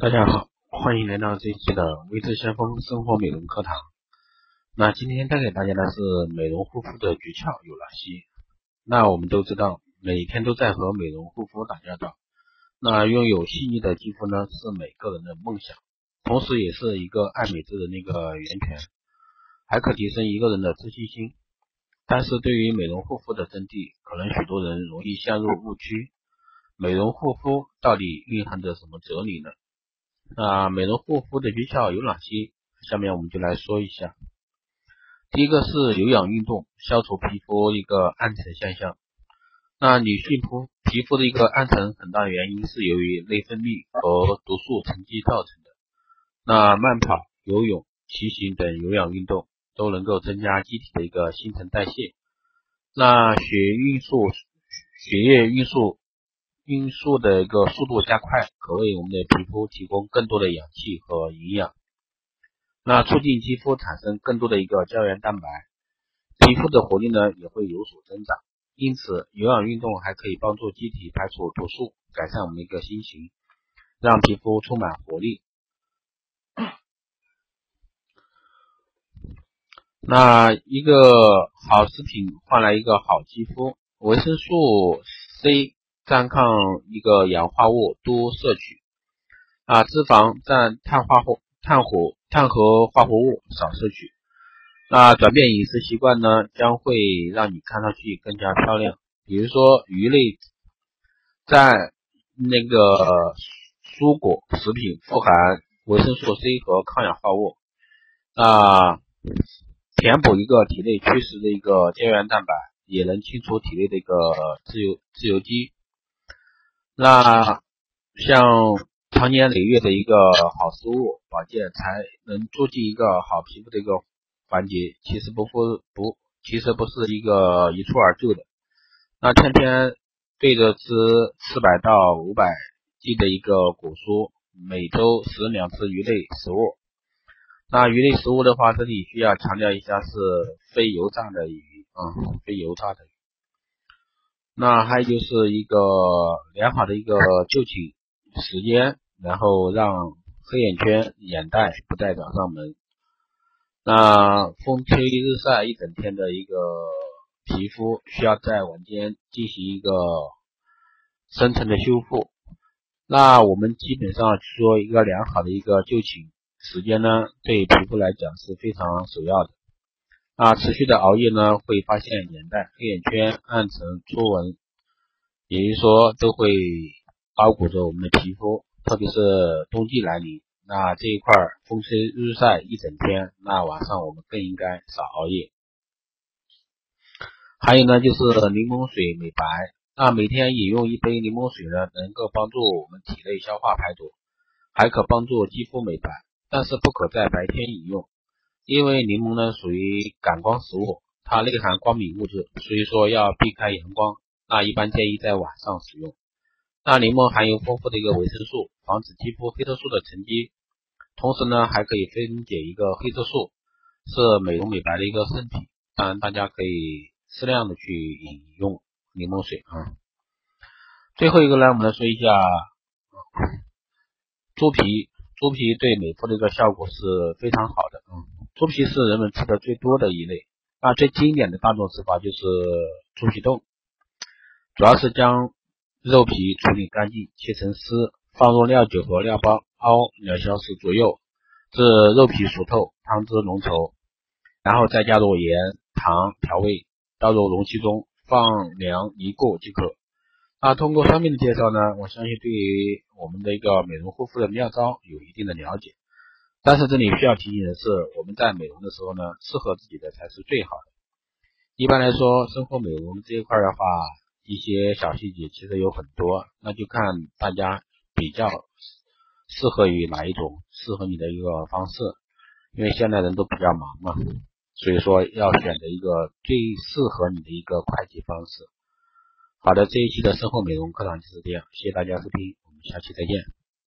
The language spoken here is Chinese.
大家好，欢迎来到这一期的微智先锋生活美容课堂。那今天带给大家的是美容护肤的诀窍有哪些？那我们都知道，每天都在和美容护肤打交道。那拥有细腻的肌肤呢，是每个人的梦想，同时也是一个爱美之人的一个源泉，还可提升一个人的自信心。但是对于美容护肤的真谛，可能许多人容易陷入误区。美容护肤到底蕴含着什么哲理呢？那美容护肤的诀窍有哪些？下面我们就来说一下。第一个是有氧运动，消除皮肤一个暗沉现象。那女性肤皮肤的一个暗沉，很大原因是由于内分泌和毒素沉积造成的。那慢跑、游泳、骑行等有氧运动都能够增加机体的一个新陈代谢，那血运输、血液运输。运输的一个速度加快，可为我们的皮肤提供更多的氧气和营养，那促进肌肤产生更多的一个胶原蛋白，皮肤的活力呢也会有所增长。因此，有氧运动还可以帮助机体排除毒素，改善我们一个心情，让皮肤充满活力。那一个好食品换来一个好肌肤，维生素 C。占抗一个氧化物多摄取啊，脂肪占碳化合碳火碳和化合物少摄取。那转变饮食习惯呢，将会让你看上去更加漂亮。比如说鱼类在那个蔬果食品富含维生素 C 和抗氧化物啊，填补一个体内缺失的一个胶原蛋白，也能清除体内的一个自由自由基。那像长年累月的一个好食物保健，才能促进一个好皮肤的一个环节。其实不不不，其实不是一个一蹴而就的。那天天对着吃四百到五百 G 的一个果蔬，每周食两次鱼类食物。那鱼类食物的话，这里需要强调一下是非油炸的鱼啊，非油炸的鱼。那还有就是一个良好的一个就寝时间，然后让黑眼圈、眼袋不再找上门。那风吹日晒一整天的一个皮肤，需要在晚间进行一个深层的修复。那我们基本上说一个良好的一个就寝时间呢，对皮肤来讲是非常首要的。啊，持续的熬夜呢，会发现眼袋、黑眼圈、暗沉、粗纹，也就是说都会包裹着我们的皮肤。特别是冬季来临，那这一块风吹日晒一整天，那晚上我们更应该少熬夜。还有呢，就是柠檬水美白。那每天饮用一杯柠檬水呢，能够帮助我们体内消化排毒，还可帮助肌肤美白，但是不可在白天饮用。因为柠檬呢属于感光食物，它内含光敏物质，所以说要避开阳光。那一般建议在晚上使用。那柠檬含有丰富的一个维生素，防止肌肤黑色素的沉积，同时呢还可以分解一个黑色素，是美容美白的一个圣品。当然大家可以适量的去饮用柠檬水啊。最后一个呢，我们来说一下猪皮，猪皮对美肤的一个效果是非常好的啊。猪皮是人们吃的最多的一类，那最经典的大众吃法就是猪皮冻，主要是将肉皮处理干净，切成丝，放入料酒和料包熬两小时左右，至肉皮熟透，汤汁浓稠，然后再加入盐、糖调味，倒入容器中，放凉一过即可。那通过上面的介绍呢，我相信对于我们的一个美容护肤的妙招有一定的了解。但是这里需要提醒的是，我们在美容的时候呢，适合自己的才是最好的。一般来说，生活美容这一块的话，一些小细节其实有很多，那就看大家比较适合于哪一种，适合你的一个方式。因为现在人都比较忙嘛，所以说要选择一个最适合你的一个快捷方式。好的，这一期的生活美容课堂就是这样，谢谢大家收听，我们下期再见。